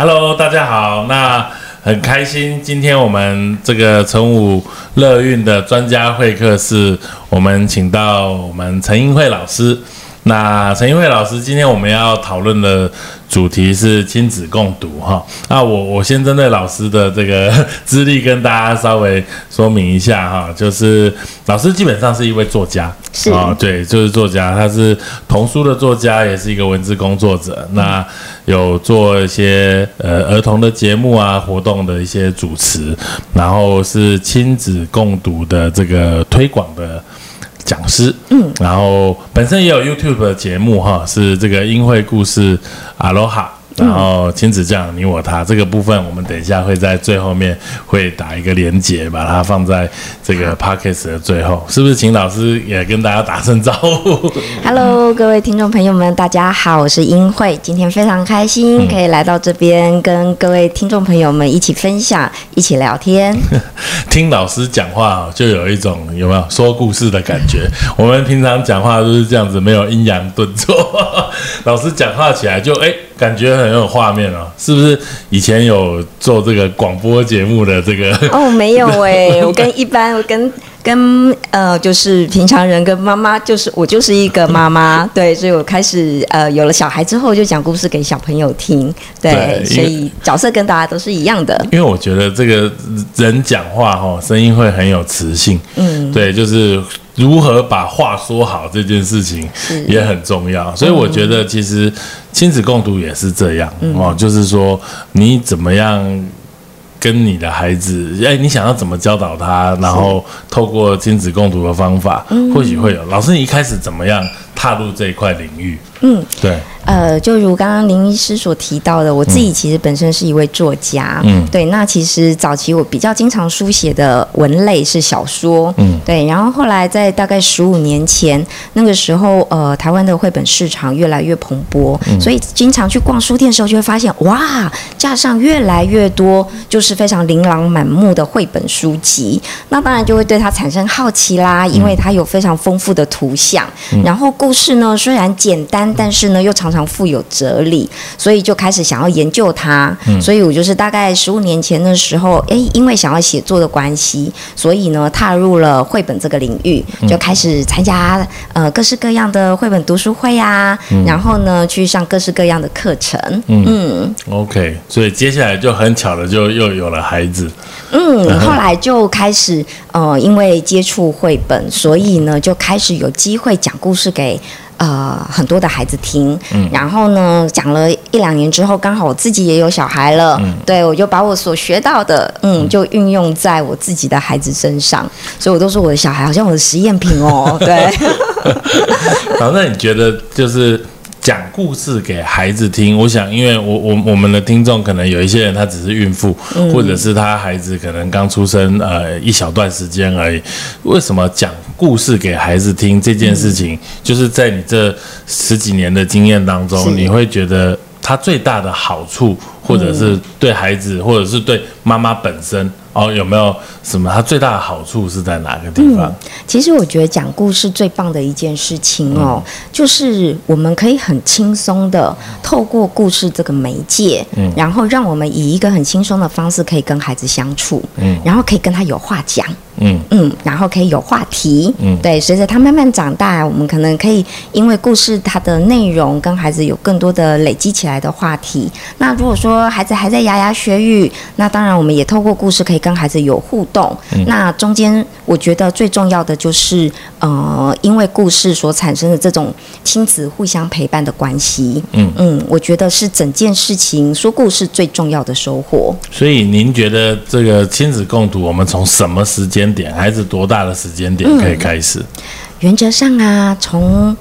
Hello，大家好，那很开心，今天我们这个成武乐运的专家会客室，我们请到我们陈英慧老师。那陈英慧老师，今天我们要讨论的主题是亲子共读哈。那我 我先针对老师的这个资历跟大家稍微说明一下哈，就是老师基本上是一位作家，是啊，对，就是作家，他是童书的作家，也是一个文字工作者。那有做一些呃儿童的节目啊活动的一些主持，然后是亲子共读的这个推广的。讲师，嗯，然后本身也有 YouTube 的节目哈，是这个英会故事阿罗哈，然后亲子酱你我他这个部分，我们等一下会在最后面会打一个连结，把它放在这个 Podcast 的最后，是不是？请老师也跟大家打声招呼。Hello，各位听众朋友们，大家好，我是英慧，今天非常开心可以来到这边，跟各位听众朋友们一起分享，一起聊天。听老师讲话哦，就有一种有没有说故事的感觉？我们平常讲话都是这样子，没有阴阳顿挫。老师讲话起来就哎，感觉很有画面哦，是不是？以前有做这个广播节目的这个哦，没有哎、我跟一般，我跟跟呃，就是平常人跟妈妈，就是我就是一个妈妈，对，所以我开始呃有了小孩之后，就讲故事给小朋友听，对，对所以角色跟大家都是一样的。因为我觉得这个人讲话哈、声音会很有磁性，嗯，对，就是如何把话说好这件事情也很重要，所以我觉得其实亲子共读也是这样、哦，就是说你怎么样。跟你的孩子，哎，你想要怎么教导他？然后透过亲子共读的方法，或许会有。老师，你一开始怎么样踏入这一块领域？嗯，对，呃，就如刚刚林医师所提到的，我自己其实本身是一位作家，嗯。对。那其实早期我比较经常书写的文类是小说，嗯。对。然后后来在大概十五年前，那个时候，呃，台湾的绘本市场越来越蓬勃，嗯。所以经常去逛书店的时候，就会发现，哇，架上越来越多就是非常琳琅满目的绘本书籍。那当然就会对它产生好奇啦，因为它有非常丰富的图像，然后故事呢虽然简单，但是呢又常常富有哲理，所以就开始想要研究它。所以我就是大概十五年前的时候，诶，因为想要写作的关系，所以呢踏入了绘本这个领域，就开始参加呃各式各样的绘本读书会啊，然后呢去上各式各样的课程。嗯 OK，所以接下来就很巧的就又有了孩子，嗯，后来就开始呃，因为接触绘本，所以呢就开始有机会讲故事给。呃，很多的孩子听，嗯。然后呢，讲了一两年之后，刚好我自己也有小孩了，嗯。对我就把我所学到的，嗯，就运用在我自己的孩子身上，所以我都说我的小孩好像我的实验品哦，对。然后那你觉得就是讲故事给孩子听？我想，因为我我我们的听众可能有一些人他只是孕妇，或者是他孩子可能刚出生呃一小段时间而已。为什么讲故事给孩子听这件事情，就是在你这十几年的经验当中，你会觉得它最大的好处，或者是对孩子，或者是对妈妈本身？哦，有没有什么？它最大的好处是在哪个地方？其实我觉得讲故事最棒的一件事情哦，就是我们可以很轻松的透过故事这个媒介，嗯然后让我们以一个很轻松的方式可以跟孩子相处，嗯然后可以跟他有话讲。嗯嗯，然后可以有话题，嗯对，随着他慢慢长大，我们可能可以因为故事它的内容跟孩子有更多的累积起来的话题。那如果说孩子还在牙牙学语，那当然我们也透过故事可以跟孩子有互动。嗯那中间我觉得最重要的就是，呃，因为故事所产生的这种亲子互相陪伴的关系，嗯嗯，我觉得是整件事情说故事最重要的收获。所以您觉得这个亲子共读，我们从什么时间点，孩子多大的时间点可以开始？原则上啊，从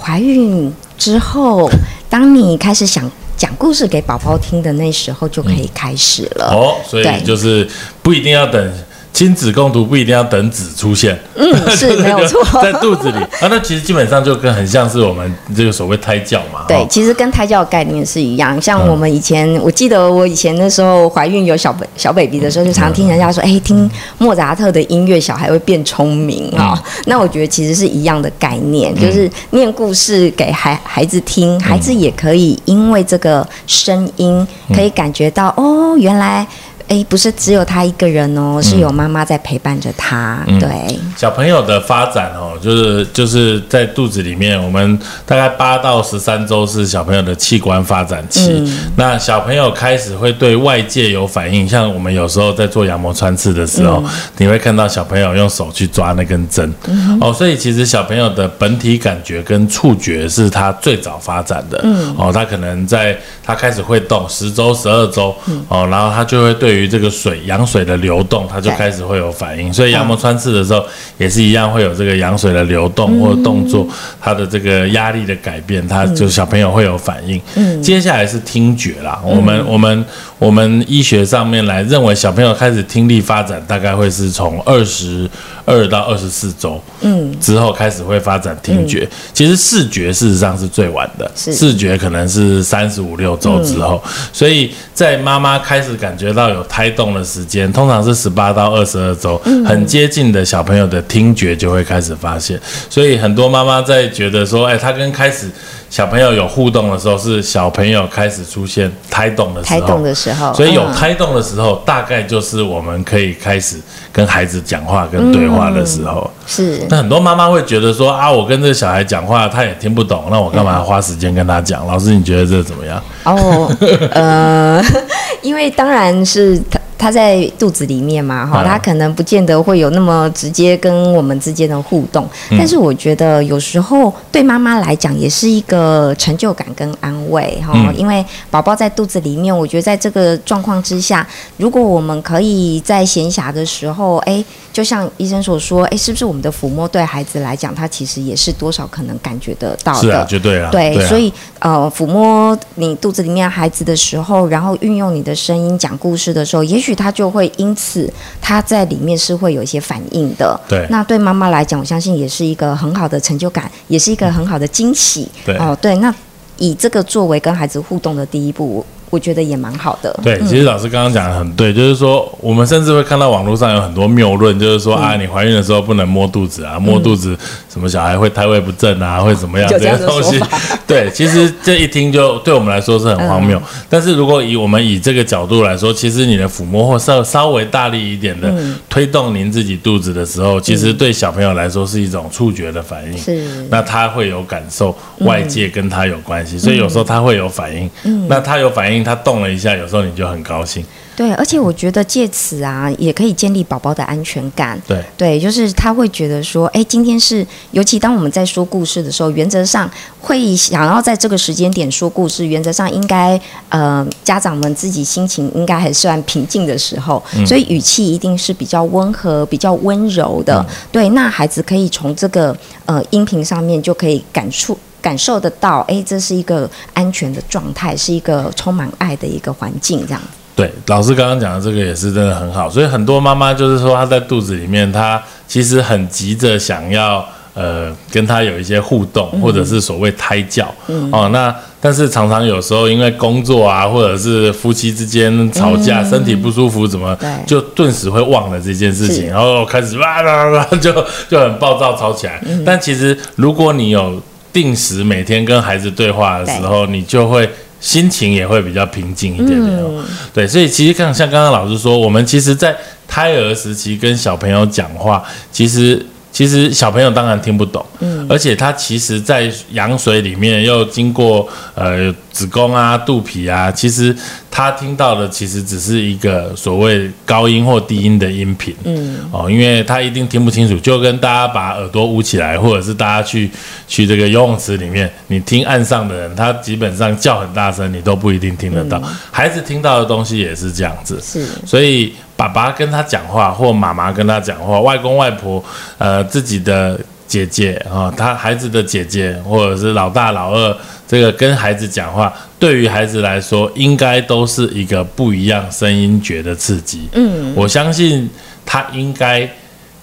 怀孕之后，当你开始想。讲故事给宝宝听的那时候就可以开始了。哦，所以就是不一定要等亲子共读，不一定要等子出现，嗯，是没有错。在肚子里啊，那其实基本上就跟很像是我们这个所谓胎教嘛。对哦，其实跟胎教的概念是一样。像我们以前，我记得我以前那时候怀孕有小小 baby 的时候，就常听人家说，哎，听莫扎特的音乐，小孩会变聪明啊、那我觉得其实是一样的概念，就是念故事给孩孩子听，孩子也可以因为这个声音，可以感觉到哦，原来。哎，不是只有他一个人哦，是有妈妈在陪伴着他。对，小朋友的发展哦，就是就是在肚子里面，我们大概八到十三周是小朋友的器官发展期。那小朋友开始会对外界有反应，像我们有时候在做羊膜穿刺的时候，你会看到小朋友用手去抓那根针。哦，所以其实小朋友的本体感觉跟触觉是他最早发展的。嗯哦，他可能在他开始会动十周、十二周，哦，然后他就会对于这个水羊水的流动，它就开始会有反应。所以羊膜穿刺的时候也是一样，会有这个羊水的流动或者动作，它的这个压力的改变，它就小朋友会有反应。嗯。接下来是听觉啦，我们我们我们医学上面来认为，小朋友开始听力发展大概会是从二十二到二十四周，嗯，之后开始会发展听觉。其实视觉事实上是最晚的，视觉可能是三十五六周之后，所以在妈妈开始感觉到有胎动的时间，通常是十八到二十二周，很接近的小朋友的听觉就会开始发现。所以很多妈妈在觉得说，哎，他跟开始小朋友有互动的时候，是小朋友开始出现胎动的时候，胎动的时候，所以有嗯胎动的时候，大概就是我们可以开始跟孩子讲话、跟对话的时候。是那很多妈妈会觉得说啊，我跟这个小孩讲话，他也听不懂，那我干嘛花时间跟他讲？老师，你觉得这怎么样？哦，呃，因为当然是他他在肚子里面嘛，哈，嗯他可能不见得会有那么直接跟我们之间的互动，嗯。但是我觉得有时候对妈妈来讲也是一个成就感跟安慰哈，嗯。因为宝宝在肚子里面，我觉得在这个状况之下，如果我们可以在闲暇的时候，哎，就像医生所说，哎，是不是我们的抚摸对孩子来讲，他其实也是多少可能感觉得到的，是啊，绝对啊，对，啊。所以呃，抚摸你肚子里面孩子的时候，然后运用你的声音讲故事的时候，也许他就会因此他在里面是会有一些反应的。对那对妈妈来讲，我相信也是一个很好的成就感，也是一个很好的惊喜。对哦，对，那以这个作为跟孩子互动的第一步，我我觉得也蛮好的。对，其实老师刚刚讲的很对，就是说我们甚至会看到网络上有很多谬论，就是说、嗯啊，你怀孕的时候不能摸肚子啊，摸肚子什么小孩会胎位不正啊，会怎么样这些东西。对，其实这一听就对我们来说是很荒谬。嗯但是如果以我们以这个角度来说，其实你的抚摸或稍稍微大力一点的嗯推动您自己肚子的时候，其实对小朋友来说是一种触觉的反应。是那他会有感受，外界跟他有关系，所以有时候他会有反应。嗯那他有反应，他动了一下，有时候你就很高兴。对，而且我觉得借此啊，也可以建立宝宝的安全感。对，对，就是他会觉得说，哎，今天是，尤其当我们在说故事的时候，原则上会想要在这个时间点说故事，原则上应该，呃，家长们自己心情应该还算平静的时候，所以语气一定是比较温和、比较温柔的。对，那孩子可以从这个呃音频上面就可以感触。感受得到，哎，这是一个安全的状态，是一个充满爱的一个环境，这样。对，老师刚刚讲的这个也是真的很好，所以很多妈妈就是说她在肚子里面，她其实很急着想要呃跟她有一些互动，或者是所谓胎教、嗯哦。那但是常常有时候因为工作啊，或者是夫妻之间吵架，身体不舒服，怎么对就顿时会忘了这件事情，然后开始哇啦啦就就很暴躁吵起来。但其实如果你有定时每天跟孩子对话的时候，你就会心情也会比较平静一点点、哦。对，所以其实像像刚刚老师说，我们其实，在胎儿时期跟小朋友讲话，其实其实小朋友当然听不懂，嗯，而且他其实，在羊水里面又经过呃子宫啊、肚皮啊，其实他听到的其实只是一个所谓高音或低音的音频，嗯，哦，因为他一定听不清楚，就跟大家把耳朵捂起来，或者是大家去去这个游泳池里面，你听岸上的人，他基本上叫很大声，你都不一定听得到。孩子听到的东西也是这样子，是。所以爸爸跟他讲话，或妈妈跟他讲话，外公外婆，呃，自己的姐姐啊、他孩子的姐姐，或者是老大老二这这个跟孩子讲话，对于孩子来说，应该都是一个不一样声音觉的刺激。嗯，我相信他应该。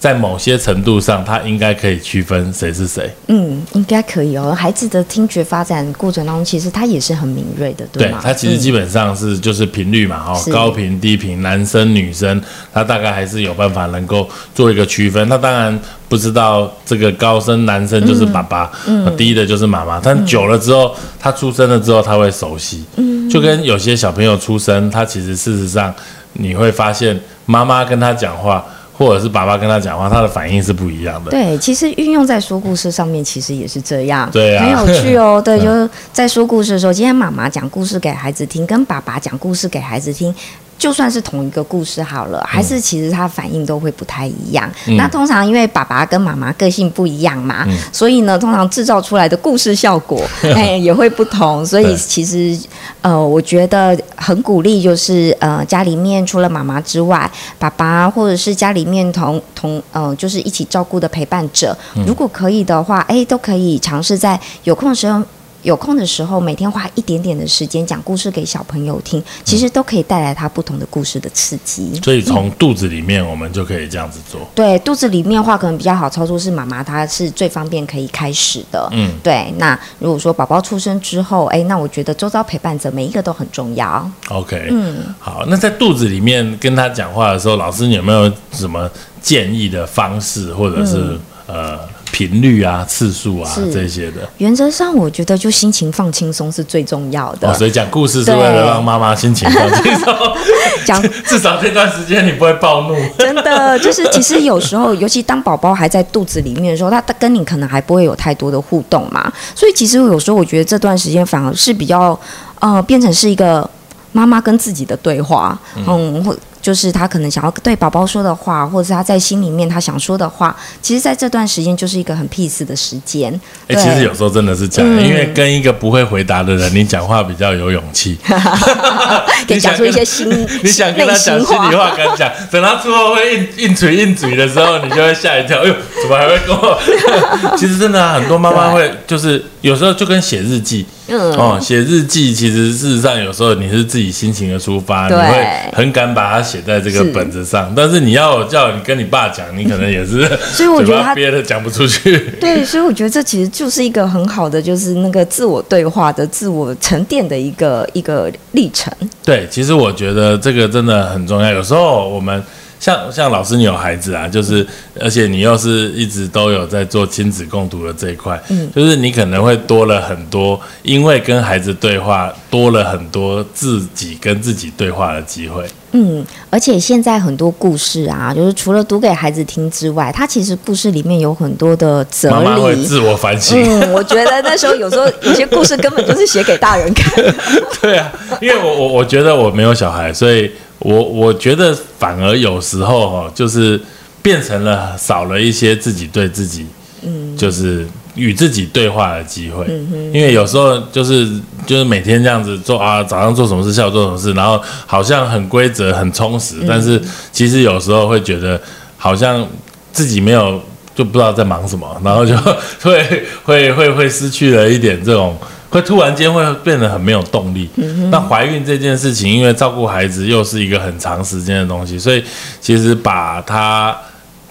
在某些程度上，他应该可以区分谁是谁。嗯，应该可以哦。孩子的听觉发展过程当中，其实他也是很敏锐的，对吗？对他其实基本上是就是频率嘛，哦，高频、低频，男生、女生，他大概还是有办法能够做一个区分。他当然不知道这个高声男生就是爸爸，低的就是妈妈。但久了之后，他出生了之后，他会熟悉。嗯，就跟有些小朋友出生，他其实事实上你会发现，妈妈跟他讲话。或者是爸爸跟他讲话，他的反应是不一样的。对，其实运用在说故事上面，其实也是这样。对啊，很有趣哦。对，就是在说故事的时候，今天妈妈讲故事给孩子听，跟爸爸讲故事给孩子听。就算是同一个故事好了，还是其实他反应都会不太一样。那通常因为爸爸跟妈妈个性不一样嘛，所以呢，通常制造出来的故事效果 哎也会不同。所以其实呃，我觉得很鼓励，就是呃家里面除了妈妈之外，爸爸或者是家里面同同呃就是一起照顾的陪伴者，如果可以的话，哎都可以尝试在有空的时候。有空的时候，每天花一点点的时间讲故事给小朋友听，其实都可以带来他不同的故事的刺激。所以从肚子里面，我们就可以这样子做。对，肚子里面话可能比较好操作，是妈妈她是最方便可以开始的。嗯，对。那如果说宝宝出生之后，哎，那我觉得周遭陪伴者每一个都很重要。OK，嗯，好。那在肚子里面跟他讲话的时候，老师你有没有什么建议的方式，或者是呃？频率啊，次数啊，这些的。原则上，我觉得就心情放轻松是最重要的。所以讲故事是为了让妈妈心情放轻松。讲 至少这段时间你不会暴怒。真的，就是其实有时候，尤其当宝宝还在肚子里面的时候，他跟你可能还不会有太多的互动嘛。所以其实有时候我觉得这段时间反而是比较呃，变成是一个妈妈跟自己的对话。嗯，或。就是他可能想要对宝宝说的话，或者是他在心里面他想说的话，其实，在这段时间就是一个很 peace 的时间。哎，其实有时候真的是这样，因为跟一个不会回答的人，你讲话比较有勇气，可以讲出一些心，你想跟他讲心里话，跟他讲，等他之后会硬硬嘴硬嘴的时候，你就会吓一跳，哎呦，怎么还会跟我？其实真的很多妈妈会，就是有时候就跟写日记。哦，写日记其实事实上有时候你是自己心情的出发，你会很敢把它写在这个本子上。但是你要叫你跟你爸讲，你可能也是，所以我觉得他憋的讲不出去。对，所以我觉得这其实就是一个很好的，就是那个自我对话的、自我沉淀的一个一个历程。对，其实我觉得这个真的很重要。有时候我们。像像老师，你有孩子啊，就是而且你又是一直都有在做亲子共读的这一块，嗯，就是你可能会多了很多，因为跟孩子对话多了很多自己跟自己对话的机会。嗯，而且现在很多故事啊，就是除了读给孩子听之外，它其实故事里面有很多的哲理。妈妈会自我反省。嗯，我觉得那时候有时候 有些故事根本就是写给大人看。对啊，因为我我我觉得我没有小孩，所以。我我觉得反而有时候哈，就是变成了少了一些自己对自己，嗯，就是与自己对话的机会。嗯因为有时候就是就是每天这样子做啊，早上做什么事，下午做什么事，然后好像很规则、很充实，但是其实有时候会觉得好像自己没有就不知道在忙什么，然后就 会会会会失去了一点这种。会突然间会变得很没有动力。那怀孕这件事情，因为照顾孩子又是一个很长时间的东西，所以其实把它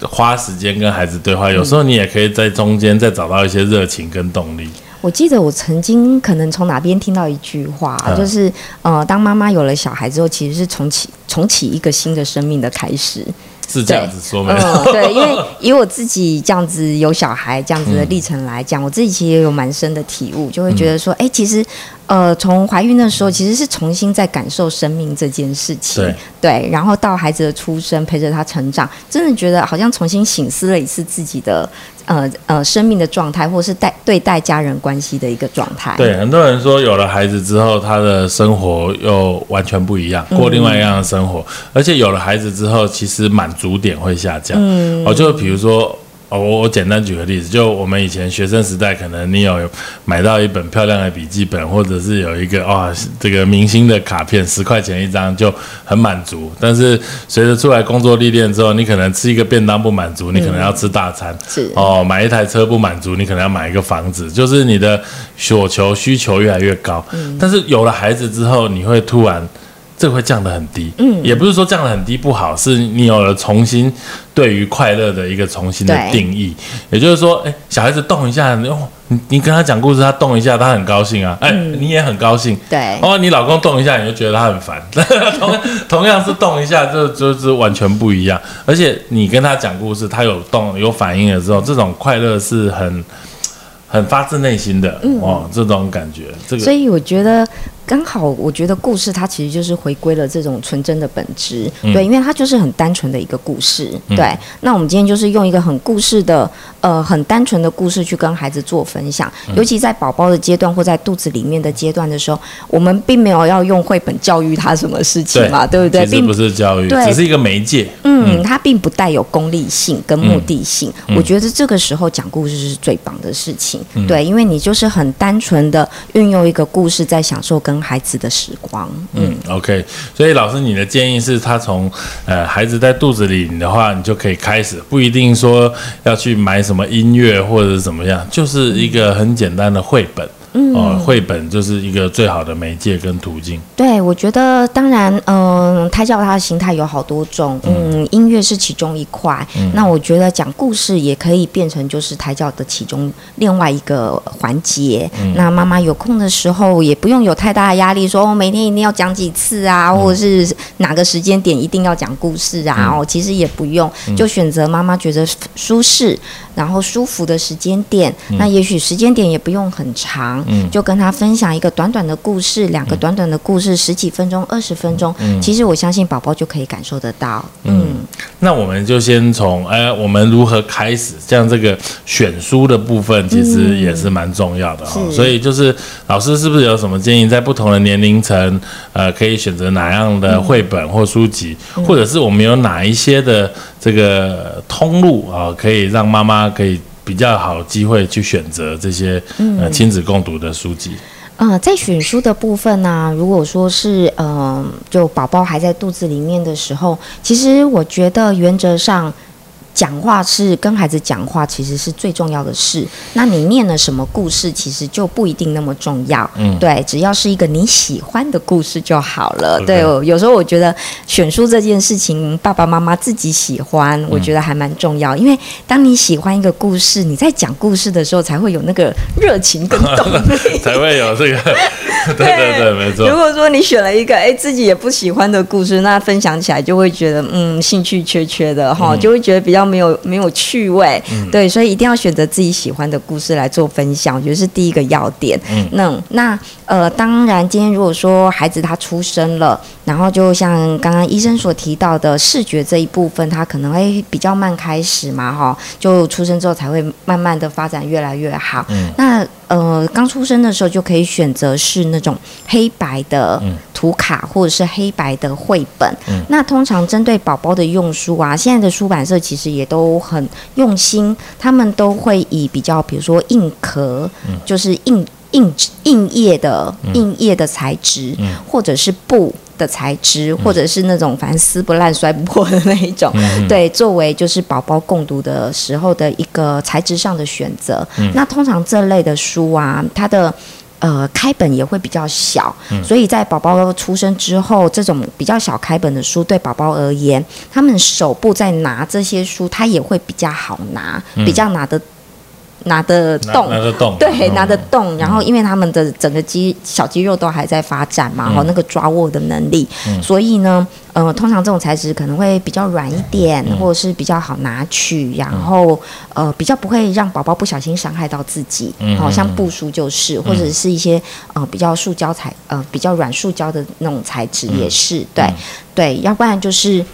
花时间跟孩子对话，有时候你也可以在中间再找到一些热情跟动力。我记得我曾经可能从哪边听到一句话，就是呃，当妈妈有了小孩之后，其实是重启重启一个新的生命的开始。是这样子说没有？对，因为以我自己这样子有小孩这样子的历程来讲，我自己其实也有蛮深的体悟，就会觉得说，哎，其实。呃，从怀孕的时候其实是重新在感受生命这件事情，对，对，然后到孩子的出生，陪着他成长，真的觉得好像重新醒思了一次自己的呃呃生命的状态，或是待对待家人关系的一个状态。对，很多人说有了孩子之后，他的生活又完全不一样，过另外一样的生活，而且有了孩子之后，其实满足点会下降。嗯，哦，就比如说。哦，我我简单举个例子，就我们以前学生时代，可能你有买到一本漂亮的笔记本，或者是有一个哇这个明星的卡片，十块钱一张就很满足。但是随着出来工作历练之后，你可能吃一个便当不满足，你可能要吃大餐。是哦，买一台车不满足，你可能要买一个房子，就是你的所求需求越来越高。但是有了孩子之后，你会突然。这会降得很低，嗯，也不是说降得很低不好，是你有了重新对于快乐的一个重新的定义。也就是说，哎，小孩子动一下，哦，你你跟他讲故事，他动一下，他很高兴啊，哎，你也很高兴，对。哦，你老公动一下，你就觉得他很烦，同 同样是动一下，就就是完全不一样。而且你跟他讲故事，他有动有反应的时候，这种快乐是很很发自内心的哦，这种感觉。这个，所以我觉得。刚好，我觉得故事它其实就是回归了这种纯真的本质，对，因为它就是很单纯的一个故事，对。那我们今天就是用一个很故事的，呃，很单纯的故事去跟孩子做分享，尤其在宝宝的阶段或在肚子里面的阶段的时候，我们并没有要用绘本教育他什么事情嘛，对不对？并不是教育，只是一个媒介。嗯，它并不带有功利性跟目的性。我觉得这个时候讲故事是最棒的事情，对，因为你就是很单纯的运用一个故事在享受跟。孩子的时光，嗯，OK，所以老师，你的建议是他从呃孩子在肚子里的话，你就可以开始，不一定说要去买什么音乐或者怎么样，就是一个很简单的绘本。哦，绘本就是一个最好的媒介跟途径。对，我觉得当然，嗯，胎教它的形态有好多种，嗯，音乐是其中一块。那我觉得讲故事也可以变成就是胎教的其中另外一个环节。那妈妈有空的时候也不用有太大的压力，说哦每天一定要讲几次啊，或者是哪个时间点一定要讲故事啊。哦，其实也不用，就选择妈妈觉得舒适。然后舒服的时间点，那也许时间点也不用很长，就跟他分享一个短短的故事，两个短短的故事，十几分钟、二十分钟，嗯其实我相信宝宝就可以感受得到。嗯，那我们就先从哎，我们如何开始？像这个选书的部分，其实也是蛮重要的哈。所以就是老师是不是有什么建议，在不同的年龄层，呃，可以选择哪样的绘本或书籍，或者是我们有哪一些的？这个通路啊，可以让妈妈可以比较好机会去选择这些呃亲子共读的书籍。呃，在选书的部分呢，如果说是呃，就宝宝还在肚子里面的时候，其实我觉得原则上。讲话是跟孩子讲话，其实是最重要的事。那你念了什么故事，其实就不一定那么重要。嗯，对，只要是一个你喜欢的故事就好了。对，有时候我觉得选书这件事情，爸爸妈妈自己喜欢，我觉得还蛮重要。因为当你喜欢一个故事，你在讲故事的时候才会有那个热情跟动力，才会有这个。对对对，没错。如果说你选了一个哎自己也不喜欢的故事，那分享起来就会觉得嗯兴趣缺缺的哈，就会觉得比较。没有没有趣味，对，所以一定要选择自己喜欢的故事来做分享，我觉得是第一个要点。那那呃，当然，今天如果说孩子他出生了，然后就像刚刚医生所提到的视觉这一部分，他可能会比较慢开始嘛，哈，就出生之后才会慢慢的发展越来越好。那呃，刚出生的时候就可以选择是那种黑白的图卡或者是黑白的绘本。那通常针对宝宝的用书啊，现在的出版社其实也都很用心，他们都会以比较，比如说硬壳，就是硬硬硬叶的硬叶的材质，或者是布。的材质，或者是那种反正撕不烂、摔不破的那一种，对，作为就是宝宝共读的时候的一个材质上的选择。那通常这类的书啊，它的呃开本也会比较小，所以在宝宝出生之后，这种比较小开本的书，对宝宝而言，他们手部在拿这些书，它也会比较好拿，比较拿得。拿得动，拿得动，对，拿得动。然后，因为他们的整个肌小肌肉都还在发展嘛，哈，那个抓握的能力，所以呢，呃，通常这种材质可能会比较软一点，或者是比较好拿取，然后呃，比较不会让宝宝不小心伤害到自己。好像布书就是，或者是一些呃比较塑胶材，呃比较软塑胶的那种材质也是，对对，要不然就是。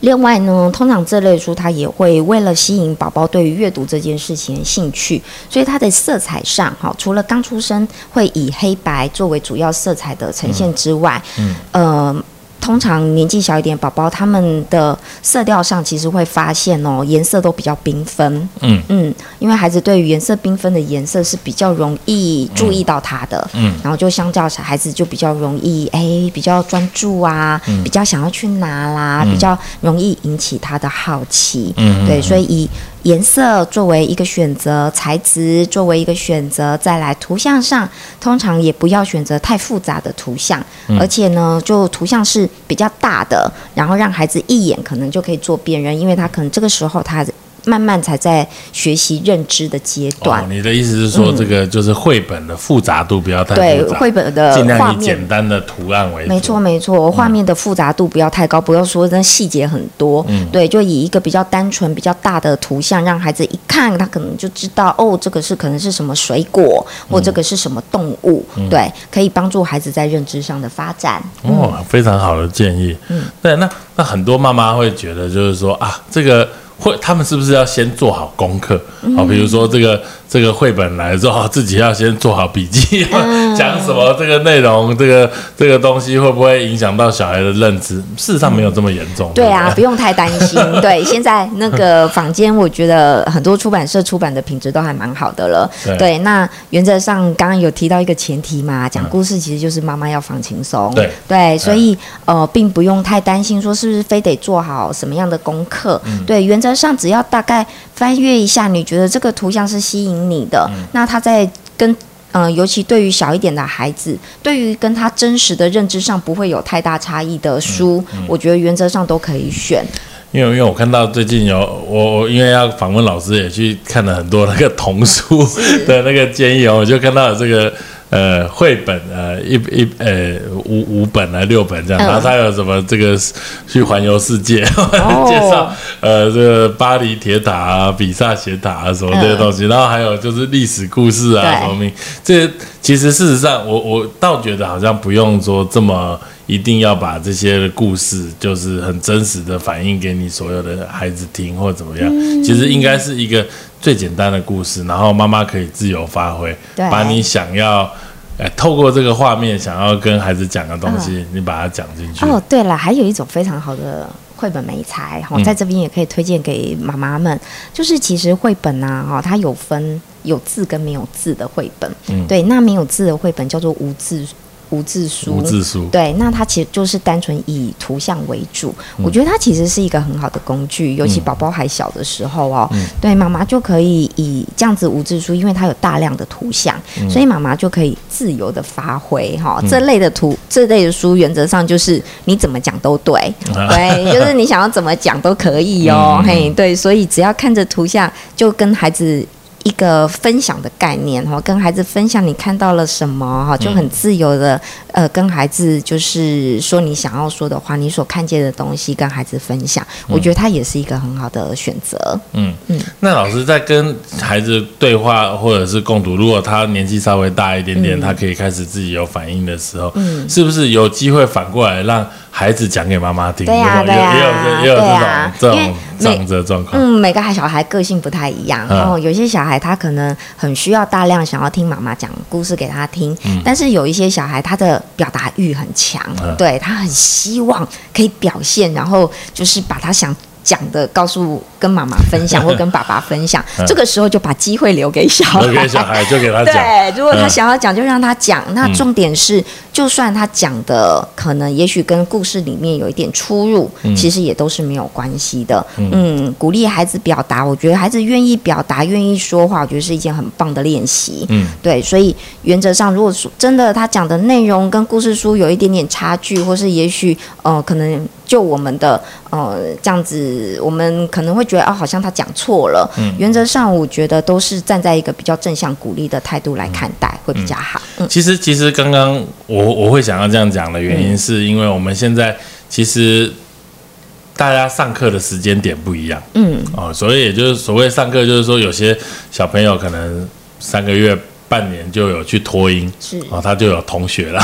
另外呢，通常这类书它也会为了吸引宝宝对于阅读这件事情的兴趣，所以它的色彩上，哈，除了刚出生会以黑白作为主要色彩的呈现之外，嗯，呃，通常年纪小一点宝宝，他们的色调上其实会发现哦，颜色都比较缤纷。嗯嗯，因为孩子对于颜色缤纷的颜色是比较容易注意到它的。嗯然后就相较小孩子就比较容易哎，比较专注啊，嗯比较想要去拿啦，比较容易引起他的好奇。嗯对，所以以颜色作为一个选择，材质作为一个选择，再来图像上，通常也不要选择太复杂的图像，嗯。而且呢，就图像是比较大的，然后让孩子一眼可能就可以做辨认，因为他可能这个时候他慢慢才在学习认知的阶段。哦，你的意思是说，这个就是绘本的复杂度不要太对复杂，绘本的尽量以简单的图案为主。没错，没错，画面的复杂度不要太高，不要说那细节很多。嗯对，就以一个比较单纯、比较大的图像，让孩子一看，他可能就知道哦，这个是可能是什么水果，或这个是什么动物。嗯对，可以帮助孩子在认知上的发展。哦，非常好的建议。嗯，对，那那很多妈妈会觉得，就是说啊，这个会他们是不是要先做好功课？好、比如说这个这个绘本来之后，自己要先做好笔记，讲什么这个内容，这个这个东西会不会影响到小孩的认知？事实上没有这么严重。对啊，不不用太担心。对，现在那个坊间，我觉得很多出版社出版的品质都还蛮好的了。对那原则上刚刚有提到一个前提嘛，讲故事其实就是妈妈要放轻松。对所以呃，并不用太担心说是不是非得做好什么样的功课。对，原则上只要大概翻阅一下，你觉得这个图像是吸引你的，那他在跟。嗯，尤其对于小一点的孩子，对于跟他真实的认知上不会有太大差异的书，我觉得原则上都可以选。因为因为我看到最近有我我因为要访问老师，也去看了很多那个童书的那个建议哦，我就看到有这个呃绘本呃一一呃五五本啊六本这样，嗯。然后他有什么这个去环游世界、哦。介绍呃这个巴黎铁塔啊、比萨斜塔啊什么这些东西，然后还有就是历史故事啊什么名，这其实事实上我我倒觉得好像不用说这么。一定要把这些故事，就是很真实的反映给你所有的孩子听，或怎么样。其实应该是一个最简单的故事，然后妈妈可以自由发挥，把你想要，哎，透过这个画面想要跟孩子讲的东西，你把它讲进去。哦，对了，还有一种非常好的绘本美材哈，嗯在这边也可以推荐给妈妈们，就是其实绘本啊哈，它有分有字跟没有字的绘本。嗯对，那没有字的绘本叫做无字无字书。无字书，对，那它其实就是单纯以图像为主，嗯。我觉得它其实是一个很好的工具，尤其宝宝还小的时候哦，嗯。对，妈妈就可以以这样子无字书，因为它有大量的图像，嗯。所以妈妈就可以自由的发挥哈、这类的图，这类的书原则上就是你怎么讲都对，对，就是你想要怎么讲都可以哦，嗯。嘿，对，所以只要看着图像，就跟孩子。一个分享的概念哈，跟孩子分享你看到了什么哈，就很自由的呃，跟孩子就是说你想要说的话，你所看见的东西跟孩子分享，我觉得它也是一个很好的选择。嗯。嗯。那老师在跟孩子对话或者是共读，如果他年纪稍微大一点点，他可以开始自己有反应的时候，嗯。是不是有机会反过来让孩子讲给妈妈听？对呀对呀也有也有这种这种这每种的状况。嗯，每个孩小孩个性不太一样，嗯然后有些小孩他可能很需要大量想要听妈妈讲故事给他听，但是有一些小孩他的表达欲很强，嗯对他很希望可以表现，然后就是把他想。讲的告诉跟妈妈分享 或跟爸爸分享，嗯这个时候就把机会留给小孩。留给小孩就给他讲，对，如果他嗯想要讲，就让他讲。那重点是，就算他讲的可能也许跟故事里面有一点出入，其实也都是没有关系的。嗯，鼓励孩子表达，我觉得孩子愿意表达、愿意说话，我觉得是一件很棒的练习。嗯，对，所以原则上，如果说真的他讲的内容跟故事书有一点点差距，或是也许呃，可能就我们的呃这样子，我们可能会觉得啊，好像他讲错了。嗯原则上，我觉得都是站在一个比较正向鼓励的态度来看待，会比较好。嗯其实，其实刚刚我我会想要这样讲的原因，是因为我们现在其实大家上课的时间点不一样嗯哦，所以也就是所谓上课，就是说有些小朋友可能三个月、半年就有去托音，是哦，他就有同学了，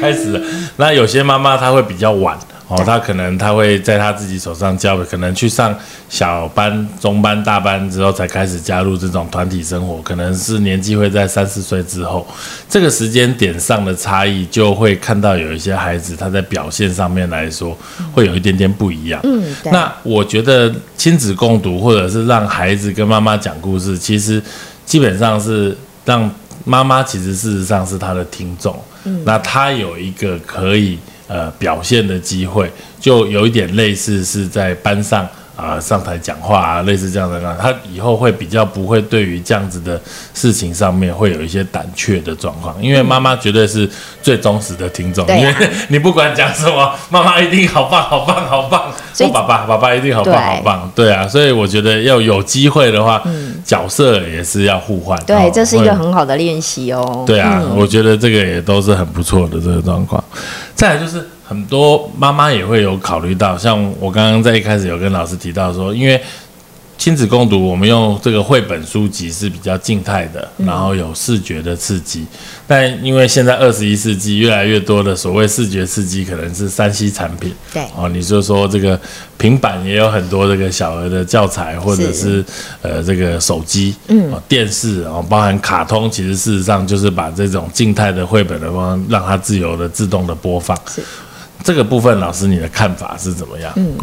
开始了。那有些妈妈她会比较晚哦，他可能他会在他自己手上教，可能去上小班、中班、大班之后才开始加入这种团体生活，可能是年纪会在三四岁之后，这个时间点上的差异，就会看到有一些孩子他在表现上面来说会有一点点不一样。嗯，对。那我觉得亲子共读，或者是让孩子跟妈妈讲故事，其实基本上是让妈妈其实事实上是他的听众，嗯。那他有一个可以呃表现的机会，就有一点类似是在班上。啊，上台讲话啊，类似这样的，那他以后会比较不会对于这样子的事情上面会有一些胆怯的状况，因为妈妈绝对是最忠实的听众，因为你不管讲什么，妈妈一定好棒好棒好棒，所以或爸爸爸爸一定好棒好棒，对啊，所以我觉得要有机会的话，角色也是要互换，嗯对，哦这是一个很好的练习哦。对啊，嗯我觉得这个也都是很不错的这个状况。再来就是很多妈妈也会有考虑到，像我刚刚在一开始有跟老师提到说，因为亲子共读，我们用这个绘本书籍是比较静态的，嗯然后有视觉的刺激。但因为现在二十一世纪越来越多的所谓视觉刺激，可能是三 C 产品。对哦，你就说这个平板也有很多这个小额的教材，或者是是呃这个手机，嗯哦、电视，然后包含卡通，其实事实上就是把这种静态的绘本的方式让它自由的自动的播放。是这个部分，老师你的看法是怎么样？嗯，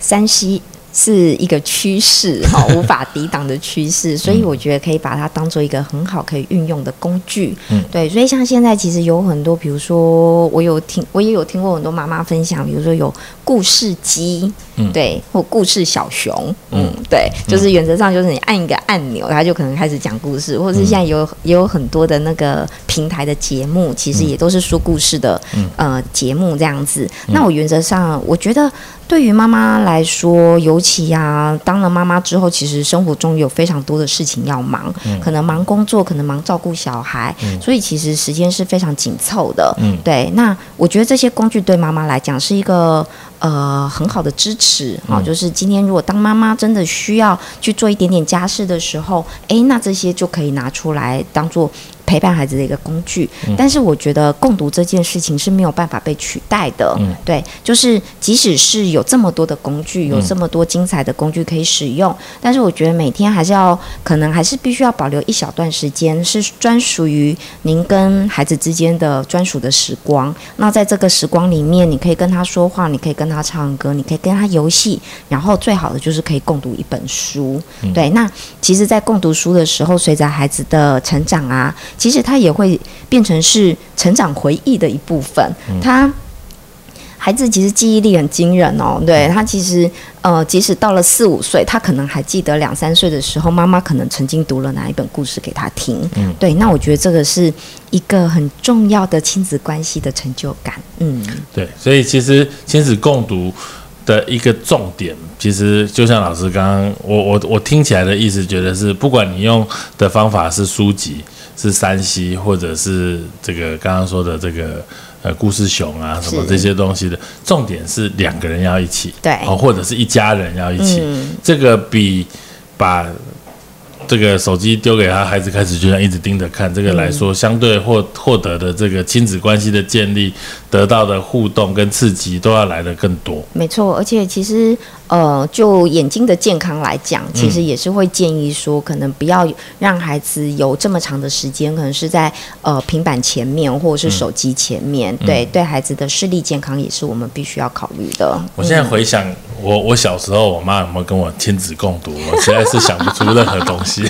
山西是一个趋势，哈，无法抵挡的趋势，所以我觉得可以把它当做一个很好可以运用的工具。嗯。对，所以像现在其实有很多，比如说我有听，我也有听过很多妈妈分享，比如说有故事机，嗯。对，或故事小熊，嗯。嗯，对，就是原则上就是你按一个按钮，它就可能开始讲故事，或者是现在有也有很多的那个平台的节目，其实也都是说故事的，嗯。呃，节目这样子。那我原则上，我觉得对于妈妈来说，尤其呀、当了妈妈之后，其实生活中有非常多的事情要忙，嗯可能忙工作，可能忙照顾小孩，所以其实时间是非常紧凑的。嗯对，那我觉得这些工具对妈妈来讲是一个呃很好的支持啊、嗯就是今天如果当妈妈真的需要去做一点点家事的时候，诶，那这些就可以拿出来当做。陪伴孩子的一个工具，嗯但是我觉得共读这件事情是没有办法被取代的。嗯对，就是即使是有这么多的工具，有这么多精彩的工具可以使用，但是我觉得每天还是要，可能还是必须要保留一小段时间，是专属于您跟孩子之间的专属的时光。那在这个时光里面，你可以跟他说话，你可以跟他唱歌，你可以跟他游戏，然后最好的就是可以共读一本书。对，那其实，在共读书的时候，随着孩子的成长啊，其实他也会变成是成长回忆的一部分。他孩子其实记忆力很惊人哦，对他其实呃，即使到了四五岁，他可能还记得两三岁的时候，妈妈可能曾经读了哪一本故事给他听。嗯对，那我觉得这个是一个很重要的亲子关系的成就感。嗯，对，所以其实亲子共读的一个重点，其实就像老师刚刚我我我听起来的意思，觉得是不管你用的方法是书籍、是山西，或者是这个刚刚说的这个呃故事熊啊什么这些东西的，重点是两个人要一起，对。哦，或者是一家人要一起，嗯。这个比把这个手机丢给他，孩子开始就像一直盯着看，这个来说，相对获获得的这个亲子关系的建立，得到的互动跟刺激都要来的更多。没错，而且其实呃，就眼睛的健康来讲，其实也是会建议说，可能不要让孩子有这么长的时间，可能是在呃平板前面或者是手机前面。对，对孩子的视力健康也是我们必须要考虑的。我现在回想我我小时候，我妈有没有跟我亲子共读？我实在是想不出任何东西。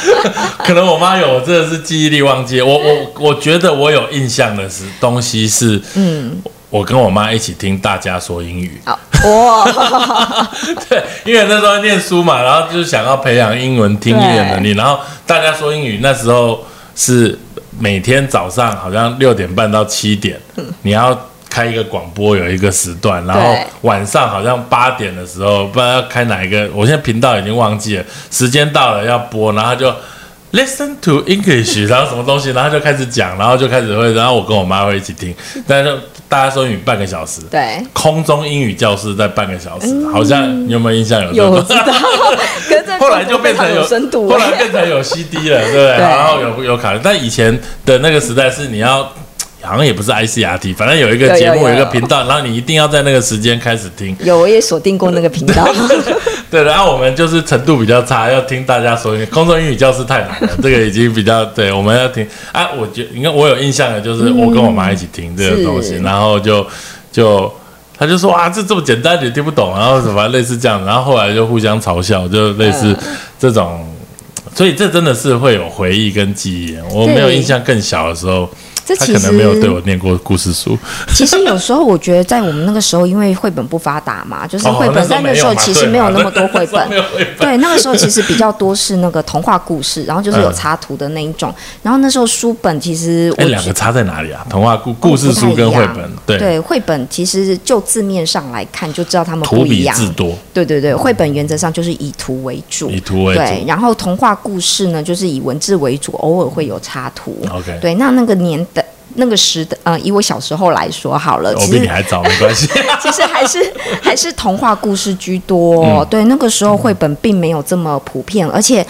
可能我妈有，我真的是记忆力忘记。我我我觉得我有印象的是东西是，嗯，我跟我妈一起听大家说英语。好，哇，对，因为那时候念书嘛，然后就是想要培养英文听力的能力，然后大家说英语，那时候是每天早上好像六点半到七点，你要开一个广播，有一个时段，然后晚上好像八点的时候，不知道要开哪一个，我现在频道已经忘记了，时间到了要播，然后就。Listen to English，然后什么东西，然后就开始讲，然后就开始会，然后我跟我妈会一起听，但是大家说英语半个小时，对，空中英语教室在半个小时，好像你有没有印象？有这有个我知道，后来就变成有深度，后来变成有 CD 了，对不对？对然后有有卡，但以前的那个时代是你要好像也不是 ICRT，反正有一个节目，有一个频道，然后你一定要在那个时间开始听。有我也锁定过那个频道，对，然后我们就是程度比较差，要听大家说。空中英语教室太难了，这个已经比较对，我们要听啊。我觉你看我有印象的就是我跟我妈一起听这个东西，是然后就就他就说啊，这这么简单你听不懂，然后什么类似这样，然后后来就互相嘲笑，就类似这种。所以这真的是会有回忆跟记忆。我没有印象更小的时候，他这其实可能没有对我念过故事书。其实有时候我觉得，在我们那个时候，因为绘本不发达嘛，就是哦绘本在那时候其实没有那么多绘本 对嘛那个时候其实比较多是那个童话故事，然后就是有插图的那一种。然后那时候书本其实哎，我两个差在哪里啊？童话故故事书跟绘本，对，对绘本其实就字面上来看就知道他们不一样。字多，对对对，绘本原则上就是以图为主。以图为主对，主。然后童话故事呢，就是以文字为主，偶尔会有插图。OK，对，那那个年代。那个时的，呃，以我小时候来说好了，我其实比你还早，没关系。其实还是 还是童话故事居多、嗯对，那个时候绘本并没有这么普遍，而且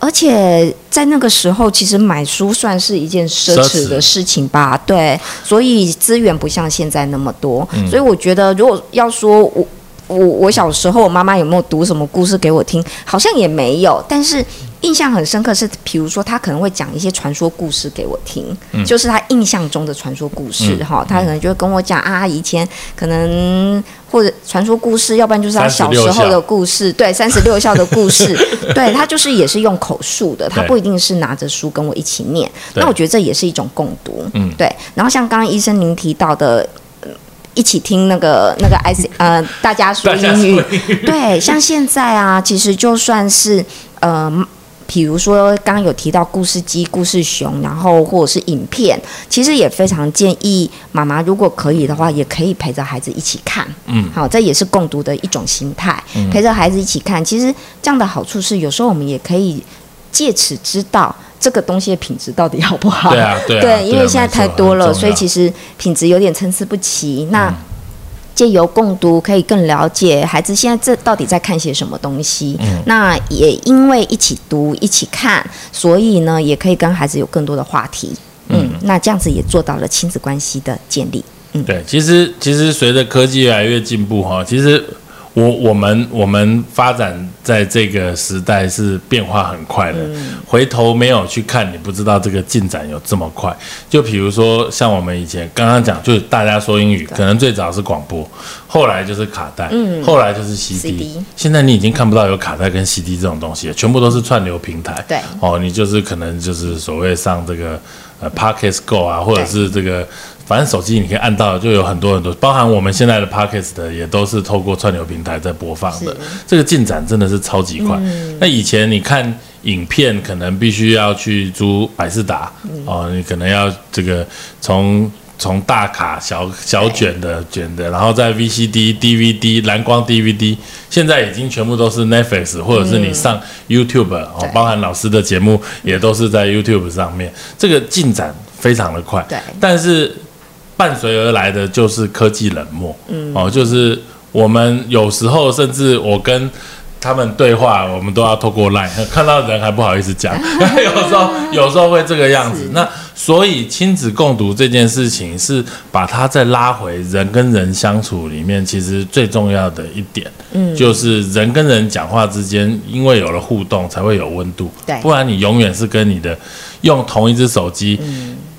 而且在那个时候，其实买书算是一件奢奢侈侈的事情吧。对，所以资源不像现在那么多，嗯所以我觉得如果要说我。我我小时候，我妈妈有没有读什么故事给我听？好像也没有，但是印象很深刻是，比如说他可能会讲一些传说故事给我听，就是他印象中的传说故事嗯哈。他可能就会跟我讲啊，以前可能或者传说故事，要不然就是他小时候的故事，对，三十六孝的故事，对他就是也是用口述的，他不一定是拿着书跟我一起念。那我觉得这也是一种共读，嗯对。然后像刚刚医生您提到的。呃一起听那个那个 IC 呃，大家说英语说，英语对，像现在啊，其实就算是呃，比如说刚刚有提到故事机、故事熊，然后或者是影片，其实也非常建议妈妈，如果可以的话，也可以陪着孩子一起看。嗯，好，这也是共读的一种形态，陪着孩子一起看。其实这样的好处是，有时候我们也可以借此知道。这个东西的品质到底好不好？对啊，对啊，因为现在太多了，所以其实实品质有点参差不齐。那借由共读，可以更了解孩子现在这到底在看些什么东西。嗯那也因为一起读、一起看，所以呢，也可以跟孩子有更多的话题。嗯，那这样子也做到了亲子关系的建立。嗯对，其实其实随着科技越来越进步哈，其实我我们我们发展在这个时代是变化很快的，回头没有去看，你不知道这个进展有这么快。就比如说像我们以前刚刚讲，就是大家说英语，可能最早是广播，后来就是卡带，嗯后来就是 CD，, CD 现在你已经看不到有卡带跟 CD 这种东西了，全部都是串流平台。对哦，你就是可能就是所谓上这个呃 Pocket Go 啊，或者是这个。反正手机你可以按到，就有很多很多，包含我们现在的 Pockets 的，也都是透过串流平台在播放的。这个进展真的是超级快。那以前你看影片，可能必须要去租百事达、哦，你可能要这个从从大卡小小卷的卷的，然后在 VCD、DVD、蓝光 DVD，现在已经全部都是 Netflix，或者是你上 YouTube、哦，包含老师的节目也都是在 YouTube 上面，这个进展非常的快。对。但是伴随而来的就是科技冷漠，嗯，哦，就是我们有时候甚至我跟他们对话，我们都要透过 Line，看到人还不好意思讲，有时候有时候会这个样子。那所以亲子共读这件事情是把它再拉回人跟人相处里面，其实最重要的一点，嗯，就是人跟人讲话之间，因为有了互动，才会有温度，对。不然你永远是跟你的用同一只手机。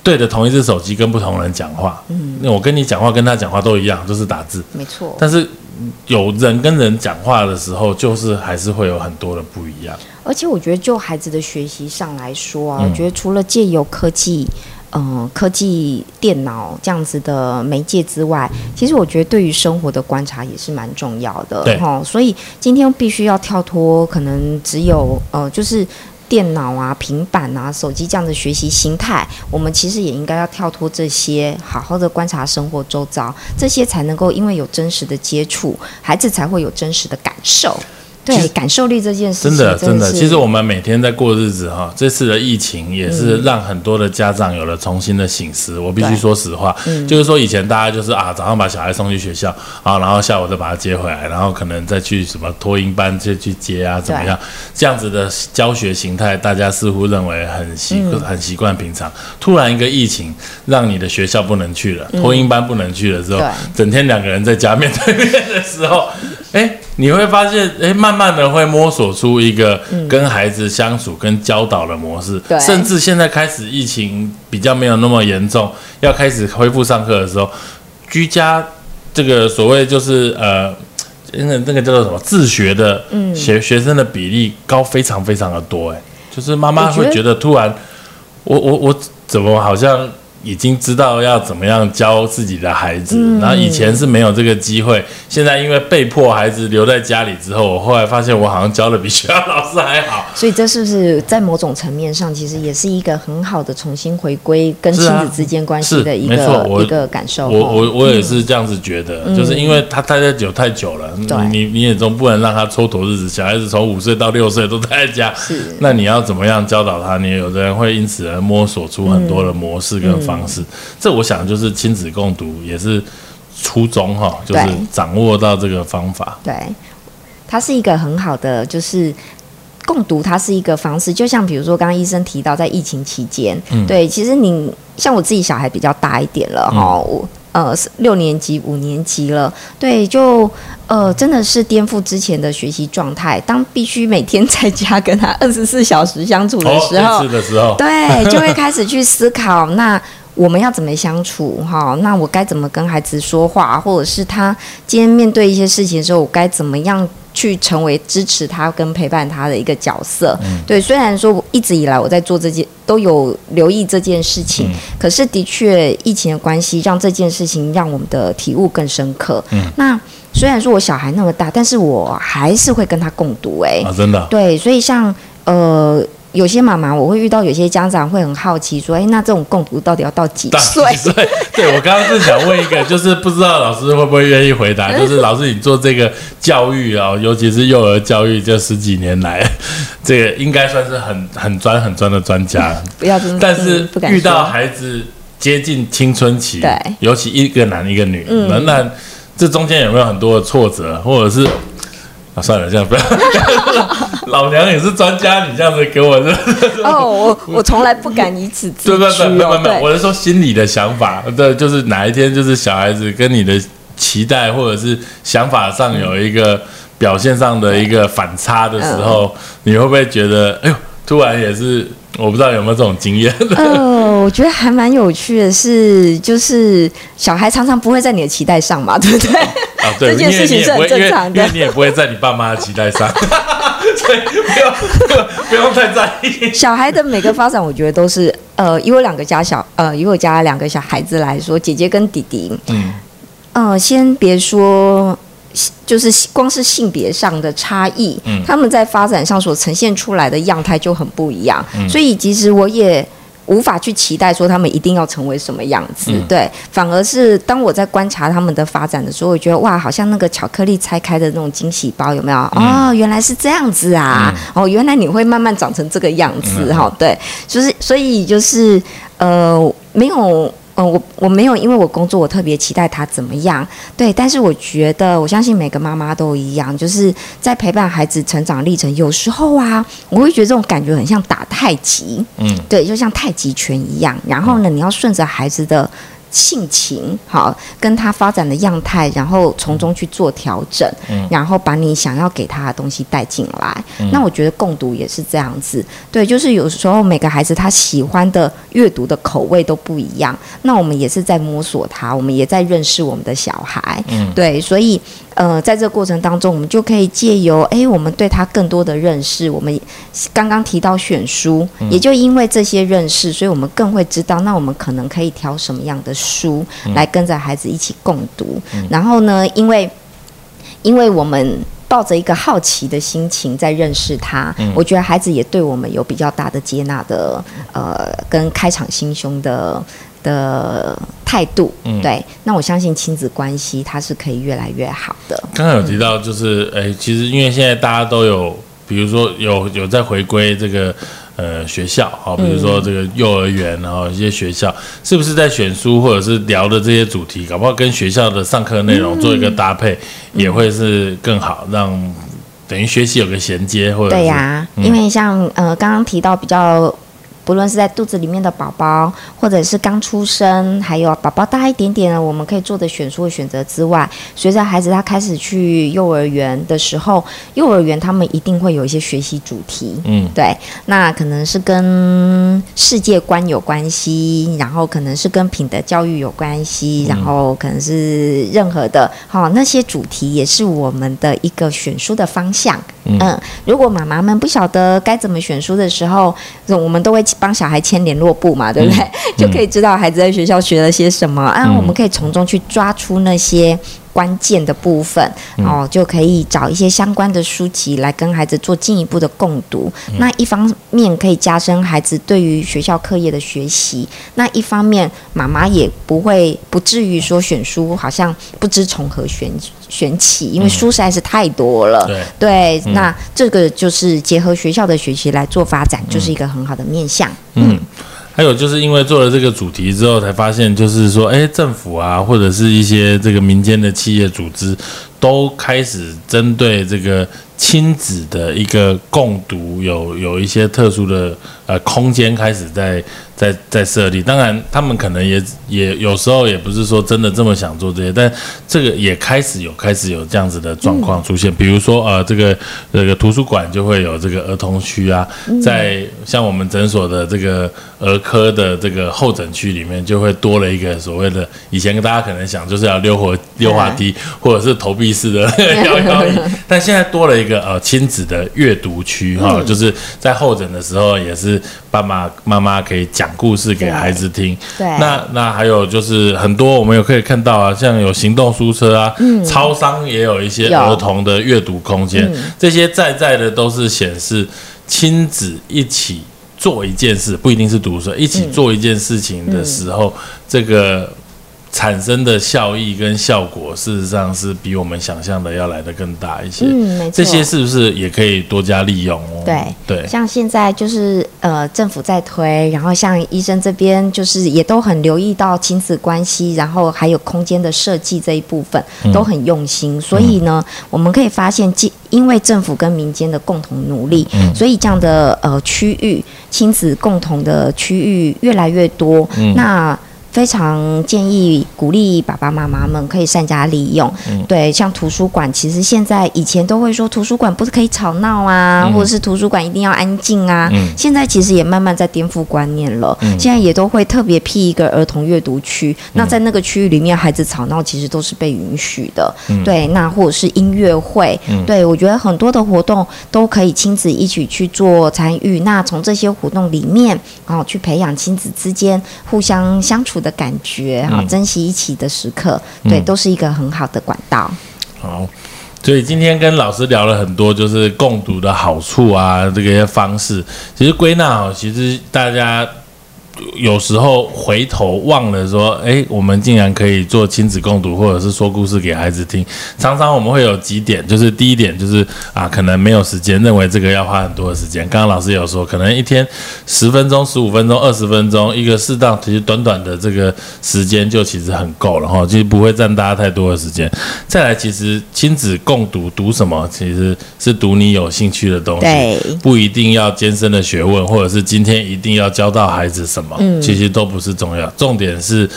对着同一只手机跟不同人讲话，嗯，那我跟你讲话跟他讲话都一样，都是打字，没错。但是有人跟人讲话的时候，就是还是会有很多的不一样。而且我觉得，就孩子的学习上来说啊，嗯我觉得除了借由科技，嗯、科技电脑这样子的媒介之外，其实我觉得对于生活的观察也是蛮重要的对哈。所以今天必须要跳脱，可能只有呃，就是。电脑啊、平板啊、手机这样的学习心态，我们其实也应该要跳脱这些，好好的观察生活周遭，这些才能够因为有真实的接触，孩子才会有真实的感受。对感受力这件事情，真的真的，其实我们每天在过日子哈，这次的疫情也是让很多的家长有了重新的醒思。我必须说实话，就是说以前大家就是啊，早上把小孩送去学校啊，然后下午再把他接回来，然后可能再去什么托婴班去去接啊，怎么样？这样子的教学形态，大家似乎认为很习、很习惯平常。突然一个疫情，让你的学校不能去了，托婴班不能去了之后对，整天两个人在家面对面的时候，哎，你会发现，哎，慢慢的会摸索出一个跟孩子相处、跟教导的模式，对。甚至现在开始疫情比较没有那么严重，要开始恢复上课的时候，居家这个所谓就是呃。那个那个叫做什么自学的学、学生的比例高非常非常的多哎，就是妈妈会觉得突然，我我我怎么好像已经知道要怎么样教自己的孩子，然后以前是没有这个机会，现在因为被迫孩子留在家里之后，我后来发现我好像教的比学校老师还好。所以这是不是在某种层面上，其实也是一个很好的重新回归跟亲子之间关系的一个一个感受。我哦我我也是这样子觉得，就是因为他待在久太久了，对你你你也总不能让他蹉跎日子。小孩子从五岁到六岁都待在家，是那你要怎么样教导他？你有的人会因此而摸索出很多的模式跟方式。这我想就是亲子共读也是初衷哈，就是掌握到这个方法。对，它是一个很好的，就是共读，它是一个方式。就像比如说，刚刚医生提到，在疫情期间，嗯对，其实你像我自己小孩比较大一点了哈，我、呃六年级、五年级了，对，就呃真的是颠覆之前的学习状态。当必须每天在家跟他二十四小时相处的时候，哦的时候，对，就会开始去思考，那我们要怎么相处？哈，那我该怎么跟孩子说话，或者是他今天面对一些事情的时候，我该怎么样去成为支持他跟陪伴他的一个角色？嗯对，虽然说我一直以来我在做这件都有留意这件事情，可是的确疫情的关系，让这件事情让我们的体悟更深刻。嗯那虽然说我小孩那么大，但是我还是会跟他共读、哎、啊，真的，对，所以像呃，有些妈妈我会遇到，有些家长会很好奇说，哎，那这种共读到底要到几大岁？几岁？对我刚刚是想问一个，就是不知道老师会不会愿意回答，就是老师你做这个教育啊、尤其是幼儿教育，这十几年来，这个应该算是很很专很专的专家了。不要这么，但是遇到孩子接近青春期，对嗯尤其一个男一个女，那那这中间有没有很多的挫折，或者是啊，算了，这样不要，老娘也是专家，你这样子给我，哦，我我从来不敢以此自对不居哦，不不不不，我，是说心里的想法，对，就是哪一天就是小孩子跟你的期待或者是想法上有一个表现上的一个反差的时候，你会不会觉得，哎呦，突然也是，我不知道有没有这种经验？呃，我觉得还蛮有趣的是，就是小孩常常不会在你的期待上嘛，对不对？啊，对，这件事情是很正常的因为你也不会在你爸妈的期待上，所以不用不用不用太在意。小孩的每个发展，我觉得都是呃，以我两个家小呃，以我家两个小孩子来说，姐姐跟弟弟，嗯，呃，先别说，就是光是性别上的差异，嗯他们在发展上所呈现出来的样态就很不一样，嗯所以其实我也。无法去期待说他们一定要成为什么样子，嗯对，反而是当我在观察他们的发展的时候，我觉得哇，好像那个巧克力拆开的那种惊喜包有没有？嗯哦，原来是这样子啊！哦，原来你会慢慢长成这个样子嗯哈、对，就是所以就是呃，没有。嗯，我我没有因为我工作我特别期待他怎么样，对，但是我觉得我相信每个妈妈都一样，就是在陪伴孩子成长历程，有时候啊，我会觉得这种感觉很像打太极，嗯，对，就像太极拳一样。然后呢，你要顺着孩子的性情，好，跟他发展的样态，然后从中去做调整，嗯然后把你想要给他的东西带进来。那我觉得共读也是这样子，对，就是有时候每个孩子他喜欢的阅读的口味都不一样，那我们也是在摸索他，我们也在认识我们的小孩，嗯对，所以。呃，在这个过程当中，我们就可以借由哎，我们对他更多的认识。我们刚刚提到选书，也就因为这些认识，所以我们更会知道，那我们可能可以挑什么样的书来跟着孩子一起共读。然后呢，因为因为我们抱着一个好奇的心情在认识他，我觉得孩子也对我们有比较大的接纳的呃，跟开敞心胸的。的态度，对，那我相信亲子关系它是可以越来越好的。刚刚有提到，就是哎、其实因为现在大家都有，比如说有有在回归这个呃学校，好，比如说这个幼儿园，然后一些学校，是不是在选书或者是聊的这些主题，搞不好跟学校的上课内容做一个搭配，也会是更好，让等于学习有个衔接，或者对呀、因为像呃刚刚提到比较。不论是在肚子里面的宝宝，或者是刚出生，还有宝宝大一点点的，我们可以做的选书的选择之外，随着孩子他开始去幼儿园的时候，幼儿园他们一定会有一些学习主题，嗯。对，那可能是跟世界观有关系，然后可能是跟品德教育有关系，然后可能是任何的，好、那些主题也是我们的一个选书的方向。嗯。如果妈妈们不晓得该怎么选书的时候，我们都会帮小孩签联络簿嘛，对不对？就可以知道孩子在学校学了些什么啊，我们可以从中去抓出那些。关键的部分哦，就可以找一些相关的书籍来跟孩子做进一步的共读。那一方面可以加深孩子对于学校课业的学习，那一方面妈妈也不会不至于说选书好像不知从何选选起，因为书实在是太多了。对。对，那这个就是结合学校的学习来做发展，就是一个很好的面向。嗯，还有就是因为做了这个主题之后，才发现就是说，哎，政府啊，或者是一些这个民间的企业组织，都开始针对这个亲子的一个共读，有有一些特殊的呃空间开始在在在设立。当然，他们可能也也有时候也不是说真的这么想做这些，但这个也开始有开始有这样子的状况出现。比如说呃，这个这个图书馆就会有这个儿童区啊，在像我们诊所的这个儿科的这个候诊区里面，就会多了一个所谓的以前大家可能想就是要溜滑溜滑梯或者是投币式的摇摇椅，但现在多了一个呃亲子的阅读区哈，就是在候诊的时候也是爸爸妈妈可以讲故事给孩子听。对。那那还有就是很多我们也可以看到啊，像有行动书车啊，超商也有一些儿童的阅读空间，这些在在的都是显示亲子一起做一件事，不一定是读书，一起做一件事情的时候，这个产生的效益跟效果，事实上是比我们想象的要来的更大一些。嗯，没错。这些是不是也可以多加利用哦？对对，像现在就是呃，政府在推，然后像医生这边就是也都很留意到亲子关系，然后还有空间的设计这一部分都很用心。所以呢，我们可以发现，既因为政府跟民间的共同努力，所以这样的呃区域亲子共同的区域越来越多。那非常建议鼓励爸爸妈妈们可以善加利用。对，像图书馆，其实现在以前都会说图书馆不是可以吵闹啊，或者是图书馆一定要安静啊。现在其实也慢慢在颠覆观念了。现在也都会特别辟一个儿童阅读区，那在那个区域里面，孩子吵闹其实都是被允许的。对，那或者是音乐会，对我觉得很多的活动都可以亲子一起去做参与。那从这些活动里面，然哦，去培养亲子之间互相相处的感觉，哈、珍惜一起的时刻，对，都是一个很好的管道。好。所以今天跟老师聊了很多，就是共读的好处啊，这个些方式。其实归纳哦，其实大家有时候回头忘了说，哎，我们竟然可以做亲子共读，或者是说故事给孩子听。常常我们会有几点，就是第一点就是啊，可能没有时间，认为这个要花很多的时间。刚刚老师有说，可能一天十分钟、十五分钟、二十分钟，一个适当其实短短的这个时间就其实很够了哈，其实不会占大家太多的时间。再来，其实亲子共读读什么，其实是读你有兴趣的东西，不一定要艰深的学问，或者是今天一定要教到孩子什么，其实都不是重要。重点是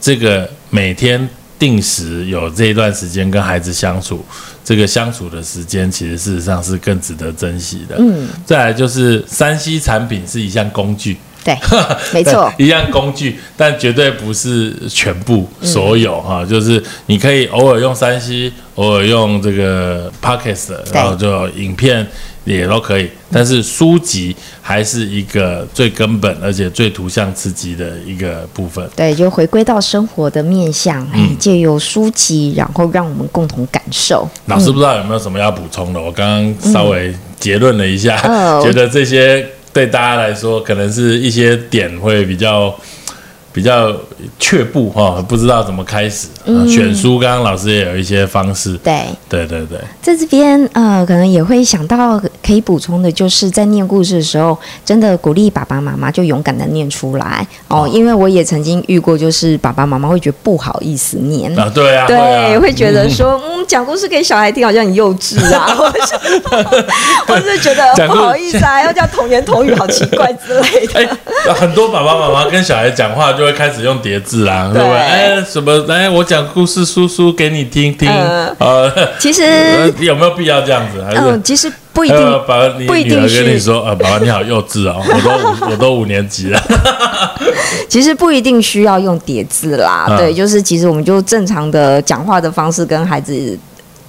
这个每天定时有这一段时间跟孩子相处，这个相处的时间，其实事实上是更值得珍惜的。嗯，再来就是三 C 产品是一项工具。对，没错，一样工具，但绝对不是全部所有哈、就是你可以偶尔用三 C，偶尔用这个 Podcast，然后就影片也都可以，但是书籍还是一个最根本而且最图像刺激的一个部分。对，就回归到生活的面向，哎、借由书籍，然后让我们共同感受。老师不知道有没有什么要补充的？我刚刚稍微结论了一下，哦觉得这些对大家来说可能是一些点会比较。比比较却步哈，不知道怎么开始。选书，刚刚老师也有一些方式。对，对对对，在这边呃，可能也会想到可以补充的，就是在念故事的时候，真的鼓励爸爸妈妈就勇敢的念出来。哦，因为我也曾经遇过，就是爸爸妈妈会觉得不好意思念。啊，对啊，对，会觉得说，嗯，讲故事给小孩听好像很幼稚啊，或者是觉得不好意思啊，要叫童言童语，好奇怪之类的。很多爸爸妈妈跟小孩讲话就会开始用叠字啦，对不对？哎，什么？哎，我讲故事，叔叔给你听听。呃，其实 有没有必要这样子？嗯，其实不一定。爸爸，你女儿跟你说，呃，爸爸你好幼稚哦，我都我都五年级了。其实不一定需要用叠字啦，对，就是其实我们就正常的讲话的方式跟孩子。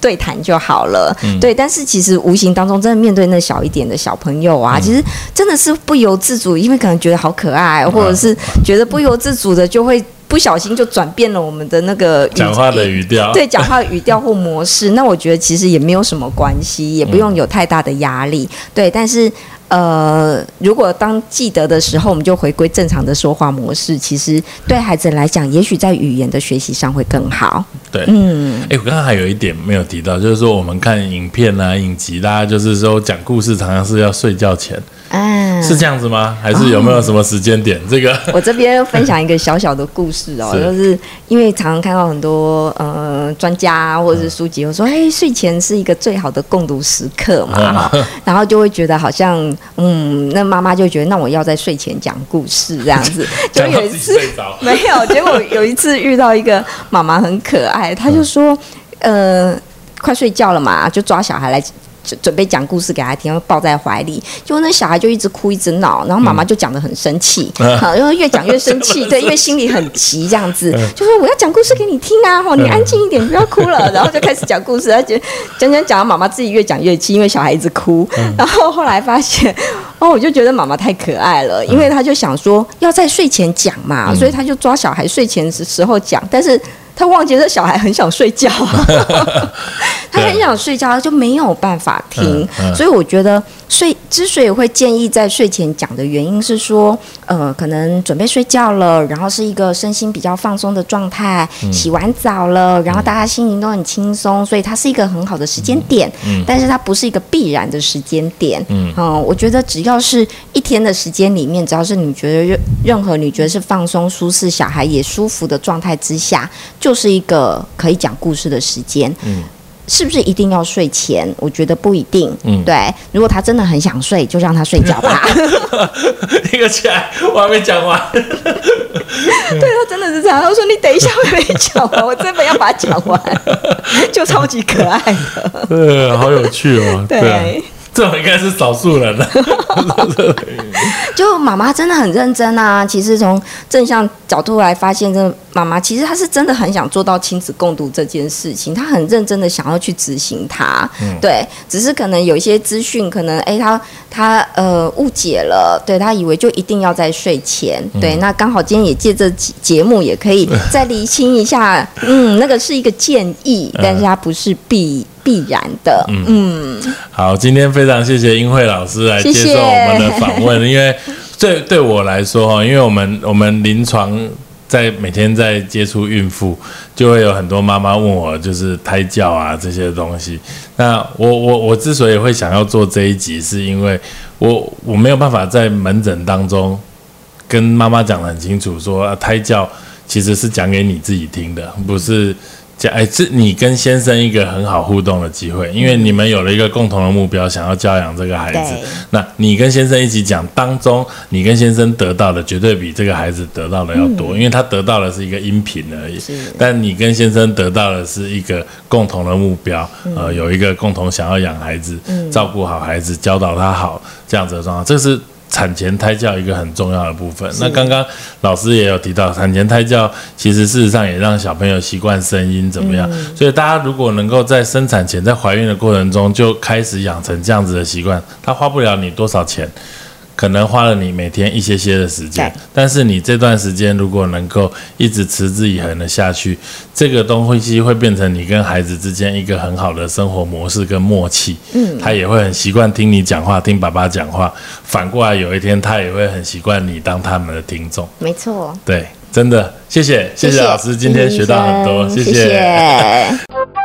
对谈就好了，对。但是其实无形当中，真的面对那小一点的小朋友啊，其实真的是不由自主，因为可能觉得好可爱，或者是觉得不由自主的就会不小心就转变了我们的那个讲话的语调，对，讲话语调或模式。那我觉得其实也没有什么关系，也不用有太大的压力，对。但是。呃，如果当记得的时候，我们就回归正常的说话模式。其实对孩子来讲，也许在语言的学习上会更好。对，嗯，哎，我刚刚还有一点没有提到，就是说我们看影片啊、影集，大家就是说讲故事常常是要睡觉前。嗯，是这样子吗？还是有没有什么时间点？这个我这边分享一个小小的故事哦，就是因为常常看到很多呃专家或者是书籍，我说哎，睡前是一个最好的共读时刻嘛，然后就会觉得好像嗯，那妈妈就觉得那我要在睡前讲故事这样子，就有一次没有，结果有一次遇到一个妈妈很可爱，她就说呃，快睡觉了嘛，就抓小孩来。准备讲故事给他听，抱在怀里，结果那小孩就一直哭一直闹，然后妈妈就讲的很生气，好，因为越讲越生气，对，因为心里很急，这样子，就说我要讲故事给你听啊，吼，你安静一点，不要哭了，然后就开始讲故事，而且讲讲讲，妈妈自己越讲越气，因为小孩一直哭，然后后来发现，哦，我就觉得妈妈太可爱了，因为他就想说要在睡前讲嘛，所以他就抓小孩睡前时候讲，但是。他忘记这小孩很想睡觉，他很想睡觉，他就没有办法听。所以我觉得睡之所以会建议在睡前讲的原因是说，呃，可能准备睡觉了，然后是一个身心比较放松的状态，洗完澡了，然后大家心情都很轻松，所以它是一个很好的时间点。嗯，但是它不是一个必然的时间点。嗯，我觉得只要是一天的时间里面，只要是你觉得任任何你觉得是放松、舒适，小孩也舒服的状态之下，就是一个可以讲故事的时间，嗯，是不是一定要睡前？我觉得不一定，嗯，对。如果他真的很想睡，就让他睡觉吧。那个起来，我还没讲完。对他真的是这样。他说：“你等一下，我没讲完，我真的要把它讲完。”就超级可爱的，对，好有趣哦。对。这种应该是少数人了。就妈妈真的很认真啊！其实从正向角度来发现，这妈妈其实她是真的很想做到亲子共读这件事情，她很认真的想要去执行它。对，只是可能有一些资讯，可能哎，她她呃误解了，对她以为就一定要在睡前。对，那刚好今天也借这节目，也可以再厘清一下。嗯，那个是一个建议，但是它不是必。必然的，嗯，好，今天非常谢谢英慧老师来接受我们的访问，因为对对我来说哈，因为我们我们临床在每天在接触孕妇，就会有很多妈妈问我就是胎教啊这些东西。那我我我之所以会想要做这一集，是因为我我没有办法在门诊当中跟妈妈讲的很清楚，说胎教其实是讲给你自己听的，不是。哎，这你跟先生一个很好互动的机会，因为你们有了一个共同的目标，想要教养这个孩子。那你跟先生一起讲，当中你跟先生得到的绝对比这个孩子得到的要多，因为他得到的是一个音频而已。但你跟先生得到的是一个共同的目标，呃，有一个共同想要养孩子、照顾好孩子、教导他好这样子的状况，这是。产前胎教一个很重要的部分。那刚刚老师也有提到，产前胎教其实事实上也让小朋友习惯声音怎么样。所以大家如果能够在生产前，在怀孕的过程中就开始养成这样子的习惯，他花不了你多少钱。可能花了你每天一些些的时间，但是你这段时间如果能够一直持之以恒的下去，这个东西会变成你跟孩子之间一个很好的生活模式跟默契。嗯，他也会很习惯听你讲话，听爸爸讲话。反过来有一天他也会很习惯你当他们的听众。没错。对。真的，谢谢谢谢老师，今天学到很多，谢谢谢。